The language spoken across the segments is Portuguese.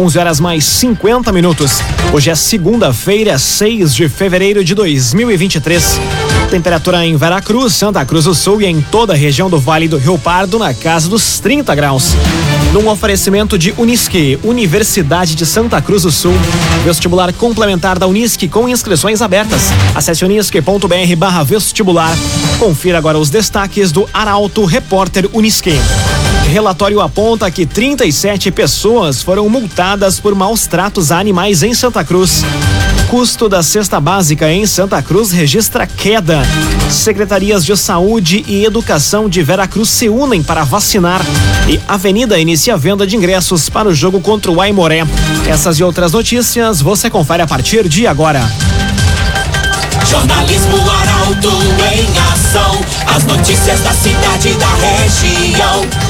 11 horas mais 50 minutos. Hoje é segunda-feira, 6 de fevereiro de 2023. Temperatura em Veracruz, Santa Cruz do Sul e em toda a região do Vale do Rio Pardo na casa dos 30 graus. Num oferecimento de Unisque, Universidade de Santa Cruz do Sul. Vestibular complementar da Unisque com inscrições abertas. Acesse unisque.br barra vestibular. Confira agora os destaques do Arauto Repórter Unisque. Relatório aponta que 37 pessoas foram multadas por maus tratos a animais em Santa Cruz. Custo da cesta básica em Santa Cruz registra queda. Secretarias de Saúde e Educação de Veracruz se unem para vacinar. E Avenida inicia venda de ingressos para o jogo contra o Aimoré. Essas e outras notícias você confere a partir de agora. Jornalismo Arauto em ação. As notícias da cidade e da região.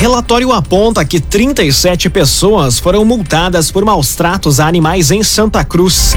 Relatório aponta que 37 pessoas foram multadas por maus tratos a animais em Santa Cruz.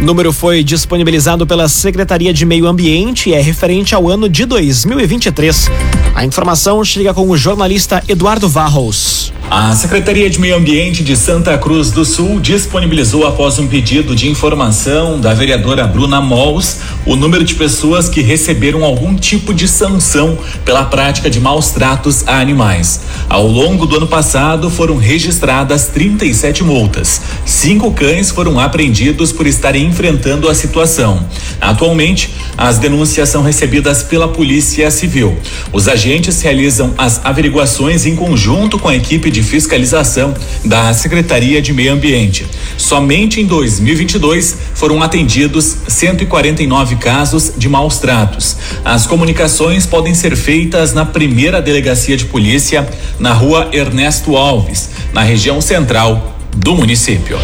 O número foi disponibilizado pela Secretaria de Meio Ambiente e é referente ao ano de 2023. A informação chega com o jornalista Eduardo Varros. A Secretaria de Meio Ambiente de Santa Cruz do Sul disponibilizou, após um pedido de informação da vereadora Bruna Mols, o número de pessoas que receberam algum tipo de sanção pela prática de maus tratos a animais. Ao longo do ano passado, foram registradas 37 multas. Cinco cães foram apreendidos por estarem enfrentando a situação. Atualmente, as denúncias são recebidas pela Polícia Civil. Os agentes realizam as averiguações em conjunto com a equipe de fiscalização da Secretaria de Meio Ambiente. Somente em 2022 foram atendidos 149 casos de maus tratos. As comunicações podem ser feitas na primeira delegacia de polícia, na rua Ernesto Alves, na região central do município.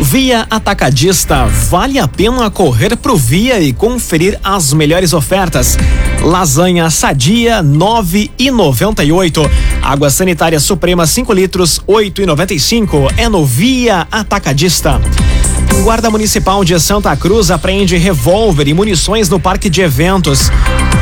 Via Atacadista, vale a pena correr pro Via e conferir as melhores ofertas. Lasanha sadia nove e noventa e oito. Água sanitária suprema 5 litros oito e noventa e cinco. É no Via Atacadista. Guarda Municipal de Santa Cruz apreende revólver e munições no parque de eventos.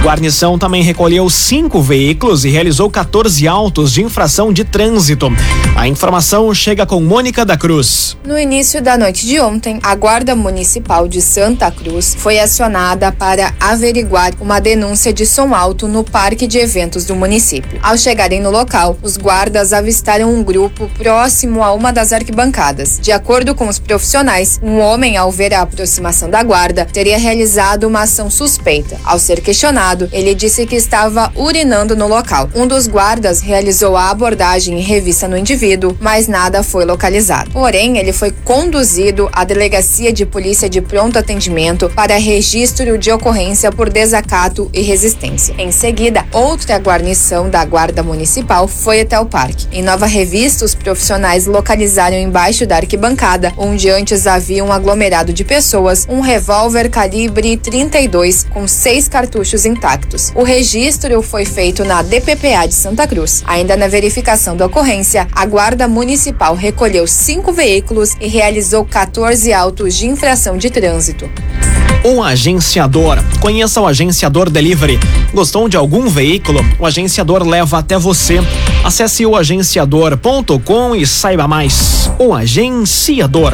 Guarnição também recolheu cinco veículos e realizou 14 autos de infração de trânsito. A informação chega com Mônica da Cruz. No início da noite de ontem, a Guarda Municipal de Santa Cruz foi acionada para averiguar uma denúncia de som alto no parque de eventos do município. Ao chegarem no local, os guardas avistaram um grupo próximo a uma das arquibancadas. De acordo com os profissionais, um homem, ao ver a aproximação da guarda, teria realizado uma ação suspeita. Ao ser questionado, ele disse que estava urinando no local. Um dos guardas realizou a abordagem e revista no indivíduo, mas nada foi localizado. Porém, ele foi conduzido à delegacia de polícia de pronto atendimento para registro de ocorrência por desacato e resistência. Em seguida, outra guarnição da Guarda Municipal foi até o parque. Em nova revista, os profissionais localizaram embaixo da arquibancada, onde antes havia um aglomerado de pessoas, um revólver calibre 32 com seis cartuchos em O registro foi feito na DPPA de Santa Cruz. Ainda na verificação da ocorrência, a Guarda Municipal recolheu cinco veículos e realizou 14 autos de infração de trânsito. O agenciador. Conheça o agenciador Delivery. Gostou de algum veículo? O agenciador leva até você. Acesse o agenciador.com e saiba mais. O agenciador.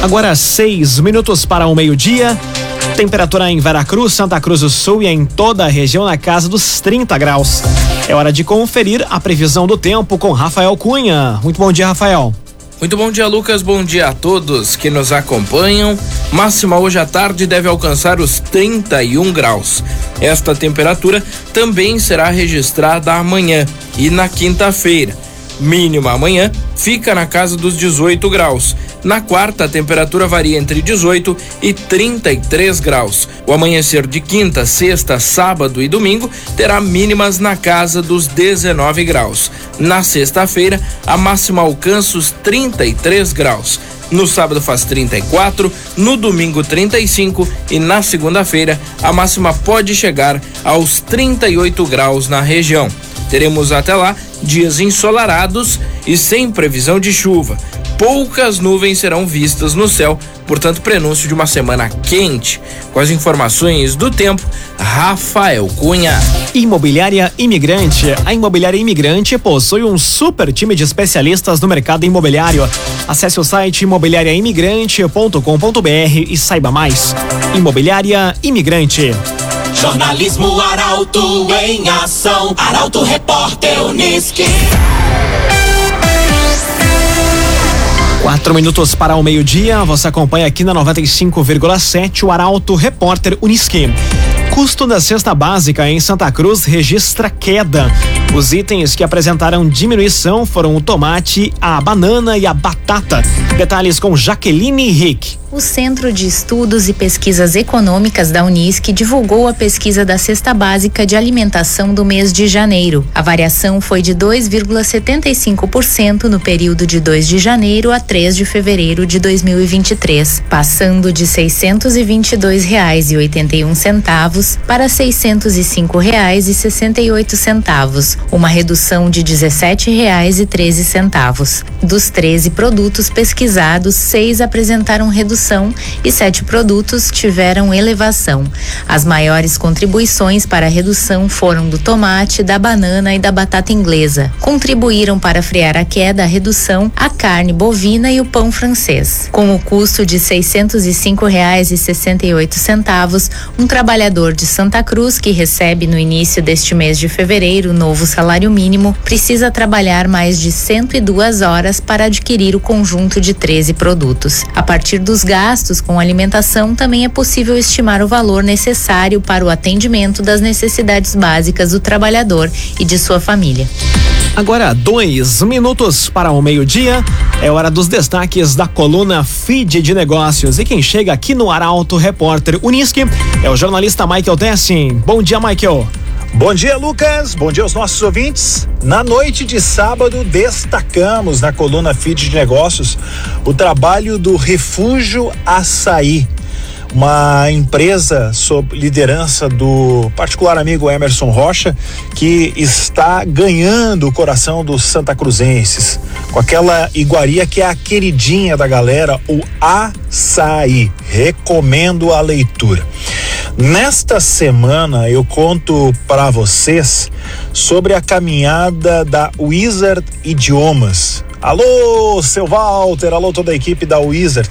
Agora seis minutos para o meio-dia. Temperatura em Veracruz, Santa Cruz do Sul e em toda a região na casa dos 30 graus. É hora de conferir a previsão do tempo com Rafael Cunha. Muito bom dia, Rafael. Muito bom dia, Lucas. Bom dia a todos que nos acompanham. Máxima hoje à tarde deve alcançar os 31 graus. Esta temperatura também será registrada amanhã e na quinta-feira. mínima amanhã fica na casa dos 18 graus. Na quarta, a temperatura varia entre 18 e 33 graus. O amanhecer de quinta, sexta, sábado e domingo terá mínimas na casa dos 19 graus. Na sexta-feira, a máxima alcança os 33 graus. No sábado faz 34, no domingo 35 e na segunda-feira a máxima pode chegar aos 38 graus na região. Teremos até lá dias ensolarados e sem previsão de chuva. Poucas nuvens serão vistas no céu, portanto, prenúncio de uma semana quente. Com as informações do tempo, Rafael Cunha. Imobiliária Imigrante. A Imobiliária Imigrante possui um super time de especialistas no mercado imobiliário. Acesse o site imobiliariaimigrante.com.br e saiba mais. Imobiliária Imigrante. Jornalismo Arauto em ação. Arauto Repórter Uniski. Quatro minutos para o meio-dia. Você acompanha aqui na 95,7 o Arauto Repórter Uniski. Custo da cesta básica em Santa Cruz registra queda. Os itens que apresentaram diminuição foram o tomate, a banana e a batata. Detalhes com Jaqueline Rick. O Centro de Estudos e Pesquisas Econômicas da Unisc divulgou a pesquisa da cesta básica de alimentação do mês de janeiro. A variação foi de 2,75% no período de 2 de janeiro a 3 de fevereiro de 2023, passando de R$ 622,81 para R$ 605,68, uma redução de R$ 17,13. Dos 13 produtos pesquisados, seis apresentaram redução e sete produtos tiveram elevação. As maiores contribuições para a redução foram do tomate, da banana e da batata inglesa. Contribuíram para frear a queda a redução a carne bovina e o pão francês. Com o custo de R$ 605,68, um trabalhador de Santa Cruz que recebe no início deste mês de fevereiro o novo salário mínimo precisa trabalhar mais de 102 horas para adquirir o conjunto de 13 produtos. A partir dos gastos com alimentação, também é possível estimar o valor necessário para o atendimento das necessidades básicas do trabalhador e de sua família. Agora, dois minutos para o meio-dia. É hora dos destaques da coluna Feed de Negócios. E quem chega aqui no Arauto Repórter Unisque é o jornalista Michael Tessin. Bom dia, Michael. Bom dia, Lucas. Bom dia aos nossos ouvintes. Na noite de sábado, destacamos na coluna Feed de Negócios o trabalho do Refúgio Açaí uma empresa sob liderança do particular amigo Emerson Rocha, que está ganhando o coração dos Santa Cruzenses, com aquela iguaria que é a queridinha da galera, o açaí. Recomendo a leitura. Nesta semana eu conto para vocês sobre a caminhada da Wizard Idiomas. Alô, seu Walter, alô toda a equipe da Wizard.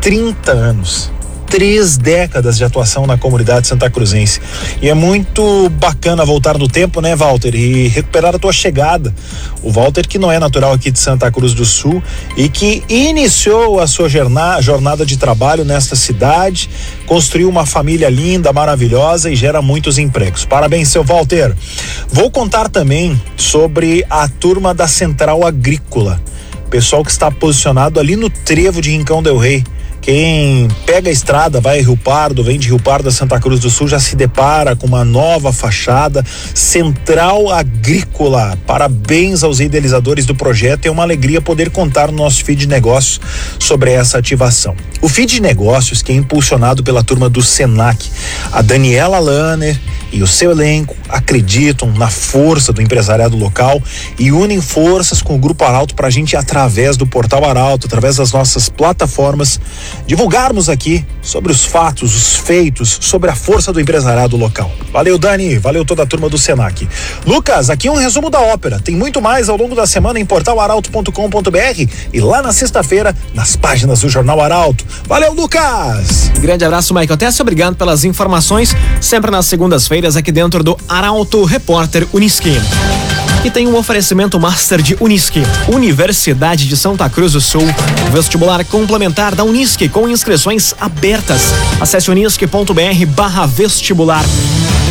30 anos três décadas de atuação na comunidade santa cruzense. E é muito bacana voltar no tempo, né, Walter? E recuperar a tua chegada. O Walter, que não é natural aqui de Santa Cruz do Sul e que iniciou a sua jornada de trabalho nesta cidade, construiu uma família linda, maravilhosa e gera muitos empregos. Parabéns, seu Walter. Vou contar também sobre a turma da Central Agrícola. Pessoal que está posicionado ali no trevo de Rincão Del Rei quem pega a estrada, vai a Rio Pardo, vem de Rio Pardo a Santa Cruz do Sul, já se depara com uma nova fachada, Central Agrícola. Parabéns aos idealizadores do projeto. É uma alegria poder contar no nosso feed de negócios sobre essa ativação. O feed de negócios, que é impulsionado pela turma do Senac, a Daniela Lanner e o seu elenco acreditam na força do empresariado local e unem forças com o Grupo Arauto para a gente, através do portal Arauto, através das nossas plataformas, divulgarmos aqui sobre os fatos, os feitos, sobre a força do empresariado local. Valeu, Dani, valeu toda a turma do Senac. Lucas, aqui um resumo da ópera. Tem muito mais ao longo da semana em portalaralto.com.br e lá na sexta-feira nas páginas do Jornal Arauto. Valeu, Lucas! Grande abraço, Michael Tess. Obrigado pelas informações. Sempre nas segundas-feiras aqui dentro do Arauto Repórter Uniski. E tem um oferecimento Master de Unisque, Universidade de Santa Cruz do Sul. Vestibular complementar da Unisque com inscrições abertas. Acesse unisque.br barra vestibular.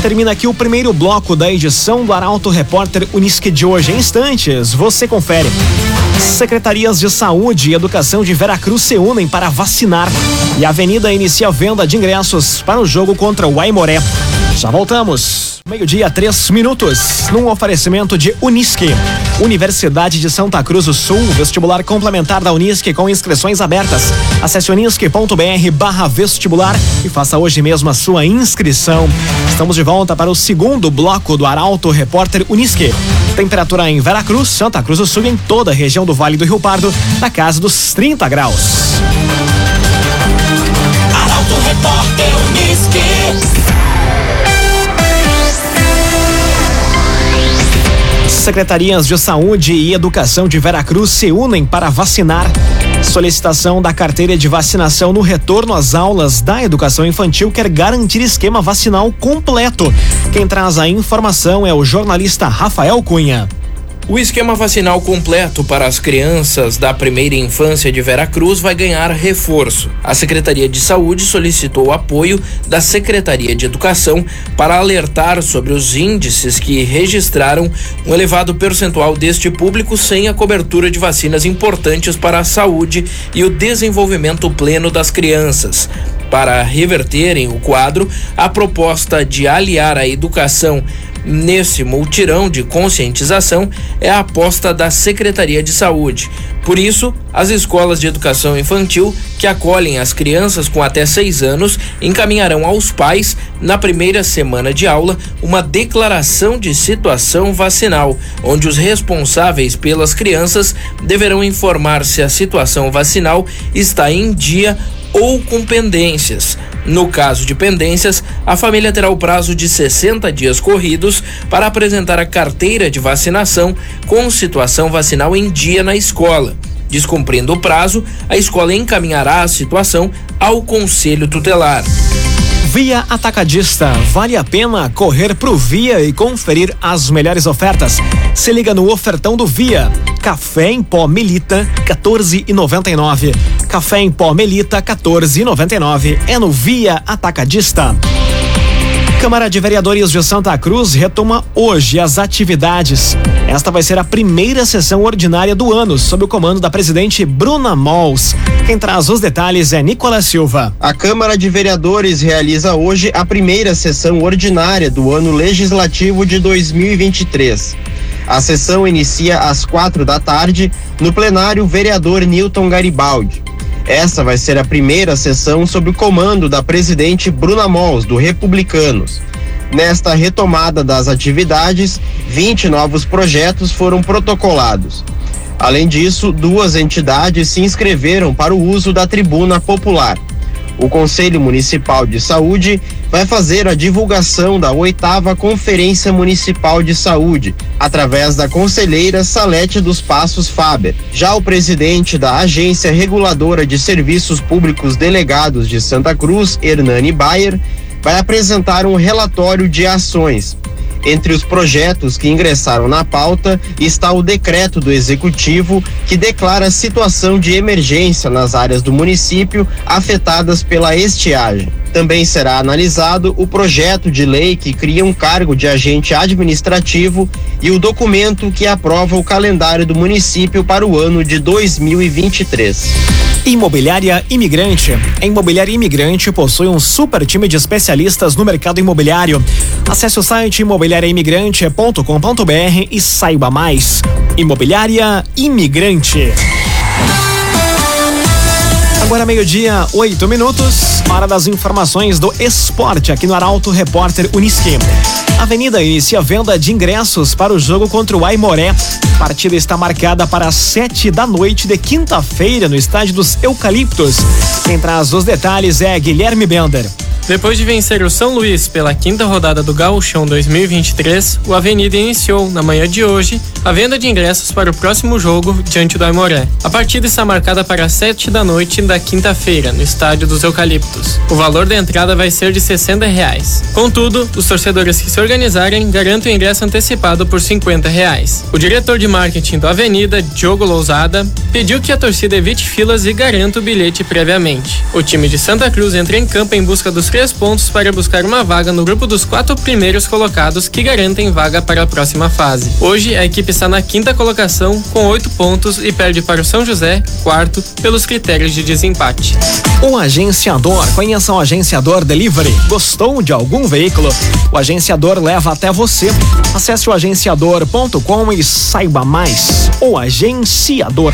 Termina aqui o primeiro bloco da edição do Arauto Repórter Unisque de hoje. Em instantes, você confere. Secretarias de Saúde e Educação de Veracruz se unem para vacinar. E a Avenida inicia venda de ingressos para o jogo contra o Aimoré. Já voltamos. Meio-dia, três minutos. Num oferecimento de Unisque. Universidade de Santa Cruz do Sul. Vestibular complementar da Unisque com inscrições abertas. Acesse unisque.br barra vestibular e faça hoje mesmo a sua inscrição. Estamos de volta para o segundo bloco do Arauto Repórter Unisque. Temperatura em Veracruz, Santa Cruz do Sul e em toda a região do Vale do Rio Pardo, na casa dos 30 graus. Arauto Repórter Unisque. Secretarias de Saúde e Educação de Veracruz se unem para vacinar. Solicitação da carteira de vacinação no retorno às aulas da educação infantil quer garantir esquema vacinal completo. Quem traz a informação é o jornalista Rafael Cunha. O esquema vacinal completo para as crianças da primeira infância de Veracruz vai ganhar reforço. A Secretaria de Saúde solicitou o apoio da Secretaria de Educação para alertar sobre os índices que registraram um elevado percentual deste público sem a cobertura de vacinas importantes para a saúde e o desenvolvimento pleno das crianças. Para reverterem o quadro, a proposta de aliar a educação nesse multirão de conscientização é a aposta da Secretaria de Saúde. Por isso, as escolas de educação infantil que acolhem as crianças com até seis anos encaminharão aos pais, na primeira semana de aula, uma declaração de situação vacinal, onde os responsáveis pelas crianças deverão informar se a situação vacinal está em dia ou com pendências. No caso de pendências, a família terá o prazo de 60 dias corridos para apresentar a carteira de vacinação com situação vacinal em dia na escola. Descumprindo o prazo, a escola encaminhará a situação ao conselho tutelar. Via Atacadista. Vale a pena correr pro Via e conferir as melhores ofertas. Se liga no ofertão do Via. Café em pó Melita 14,99. Café em pó Melita 14,99. É no Via Atacadista. Câmara de Vereadores de Santa Cruz retoma hoje as atividades. Esta vai ser a primeira sessão ordinária do ano, sob o comando da presidente Bruna Mols. Quem traz os detalhes é Nicolas Silva. A Câmara de Vereadores realiza hoje a primeira sessão ordinária do ano legislativo de 2023. A sessão inicia às quatro da tarde no plenário vereador Newton Garibaldi. Essa vai ser a primeira sessão sob o comando da presidente Bruna Mols, do Republicanos. Nesta retomada das atividades, 20 novos projetos foram protocolados. Além disso, duas entidades se inscreveram para o uso da tribuna popular. O Conselho Municipal de Saúde vai fazer a divulgação da oitava Conferência Municipal de Saúde, através da conselheira Salete dos Passos Faber. Já o presidente da Agência Reguladora de Serviços Públicos Delegados de Santa Cruz, Hernani Bayer, vai apresentar um relatório de ações. Entre os projetos que ingressaram na pauta está o decreto do executivo que declara situação de emergência nas áreas do município afetadas pela estiagem. Também será analisado o projeto de lei que cria um cargo de agente administrativo e o documento que aprova o calendário do município para o ano de 2023. Imobiliária Imigrante. A Imobiliária Imigrante possui um super time de especialistas no mercado imobiliário. Acesse o site imobiliariaimigrante.com.br e saiba mais. Imobiliária Imigrante. Agora meio-dia, oito minutos, hora das informações do esporte aqui no Arauto Repórter Uniski. Avenida inicia venda de ingressos para o jogo contra o Aimoré. A partida está marcada para as sete da noite de quinta-feira no estádio dos Eucaliptos. Quem traz os detalhes é Guilherme Bender. Depois de vencer o São Luís pela quinta rodada do Gauchão 2023, o Avenida iniciou, na manhã de hoje, a venda de ingressos para o próximo jogo diante do Aimoré. A partida está marcada para as 7 da noite da quinta-feira, no Estádio dos Eucaliptos. O valor da entrada vai ser de 60 reais. Contudo, os torcedores que se organizarem o ingresso antecipado por 50 reais. O diretor de marketing do Avenida, Diogo Lousada, pediu que a torcida evite filas e garanta o bilhete previamente. O time de Santa Cruz entra em campo em busca dos três pontos para buscar uma vaga no grupo dos quatro primeiros colocados que garantem vaga para a próxima fase. Hoje, a equipe está na quinta colocação com oito pontos e perde para o São José, quarto, pelos critérios de desempate. O agenciador. Conheça o agenciador Delivery. Gostou de algum veículo? O agenciador leva até você. Acesse o agenciador.com e saiba mais. O agenciador.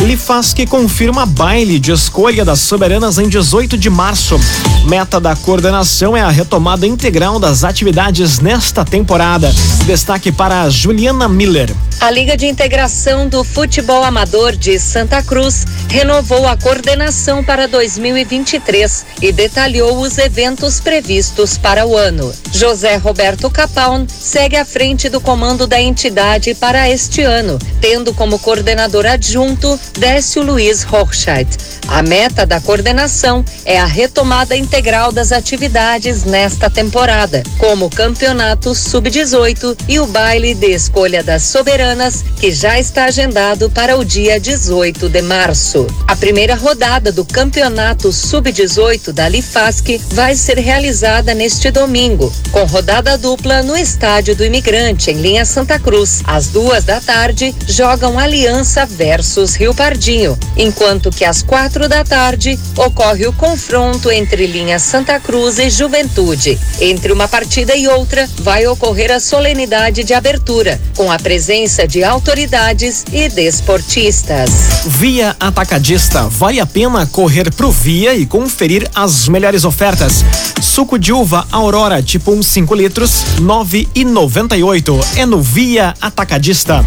Lifasque confirma baile de escolha das soberanas em 18 de março. Meta da coordenação é a retomada integral das atividades nesta temporada. Destaque para Juliana Miller. A Liga de Integração do Futebol Amador de Santa Cruz renovou a coordenação para 2023 e detalhou os eventos previstos para o ano. José Roberto Capaun segue à frente do comando da entidade para este ano, tendo como coordenador adjunto Décio Luiz Rochheit. A meta da coordenação é a retomada integral das atividades nesta temporada, como o Campeonato Sub-18 e o baile de escolha das soberanas, que já está agendado para o dia 18 de março. A primeira rodada do Campeonato Sub-18 da Lifasc vai ser realizada neste domingo, com rodada dupla no Estádio do Imigrante, em linha Santa Cruz. Às duas da tarde, jogam Aliança versus Rio Pardinho, enquanto que às quatro da tarde ocorre o confronto entre linha Santa Cruz e Juventude. Entre uma partida e outra, vai ocorrer a solenidade de abertura, com a presença de autoridades e desportistas. Via Atacadista. Vale a pena correr pro Via e conferir as melhores ofertas. Suco de uva Aurora, tipo 1 5 litros, 9,98. É no Via Atacadista.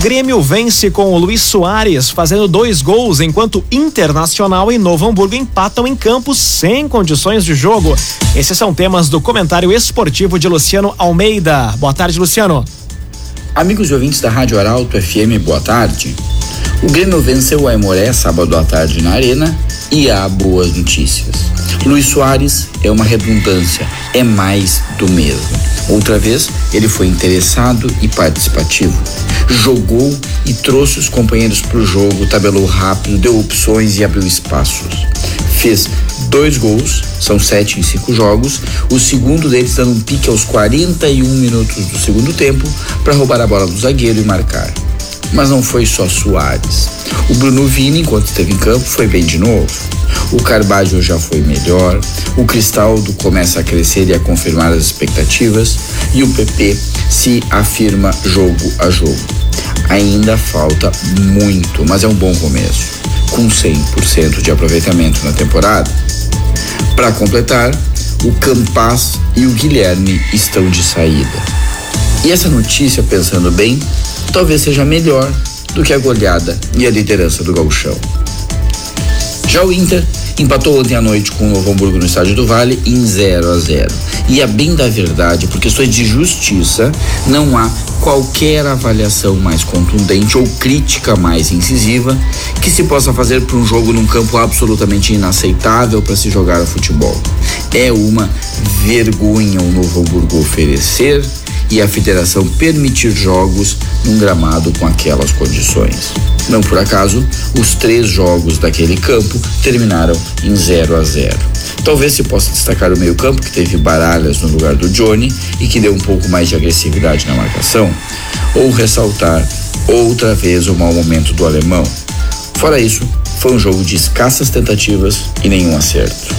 Grêmio vence com o Luiz Soares, fazendo dois gols, enquanto Internacional e Novo Hamburgo empatam em campo sem condições de jogo. Esses são temas do comentário esportivo de Luciano Almeida. Boa tarde, Luciano. Amigos e ouvintes da Rádio Arauto FM, boa tarde. O Grêmio venceu o Aimoré sábado à tarde na Arena e há boas notícias. Luiz Soares é uma redundância, é mais do mesmo. Outra vez, ele foi interessado e participativo. Jogou e trouxe os companheiros para o jogo, tabelou rápido, deu opções e abriu espaços. Fez dois gols, são sete em cinco jogos, o segundo deles dando um pique aos 41 minutos do segundo tempo para roubar a bola do zagueiro e marcar. Mas não foi só Soares. O Bruno Vini, enquanto esteve em campo, foi bem de novo. O Carbajo já foi melhor, o Cristaldo começa a crescer e a confirmar as expectativas e o PP se afirma jogo a jogo. Ainda falta muito, mas é um bom começo, com 100% de aproveitamento na temporada. Para completar, o Campas e o Guilherme estão de saída. E essa notícia, pensando bem, talvez seja melhor do que a goleada e a liderança do gauchão. Já o Inter empatou ontem à noite com o Novo Hamburgo no Estádio do Vale em 0 a 0. E a bem da verdade, por questões de justiça, não há qualquer avaliação mais contundente ou crítica mais incisiva que se possa fazer para um jogo num campo absolutamente inaceitável para se jogar futebol. É uma vergonha o Novo Hamburgo oferecer e a federação permitir jogos num gramado com aquelas condições. Não por acaso, os três jogos daquele campo terminaram em 0 a 0. Talvez se possa destacar o meio-campo, que teve baralhas no lugar do Johnny e que deu um pouco mais de agressividade na marcação, ou ressaltar outra vez o mau momento do alemão. Fora isso, foi um jogo de escassas tentativas e nenhum acerto.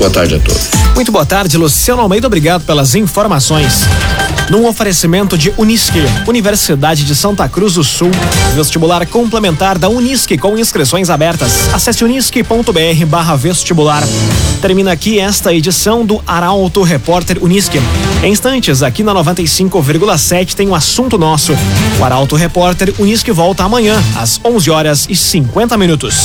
Boa tarde a todos. Muito boa tarde, Luciano Almeida. Obrigado pelas informações. Num oferecimento de Unisque, Universidade de Santa Cruz do Sul, vestibular complementar da Unisque com inscrições abertas. Acesse unisque.br vestibular. Termina aqui esta edição do Arauto Repórter Unisque. Em instantes, aqui na 95,7 tem um assunto nosso. O Arauto Repórter Unisque volta amanhã, às 11 horas e 50 minutos.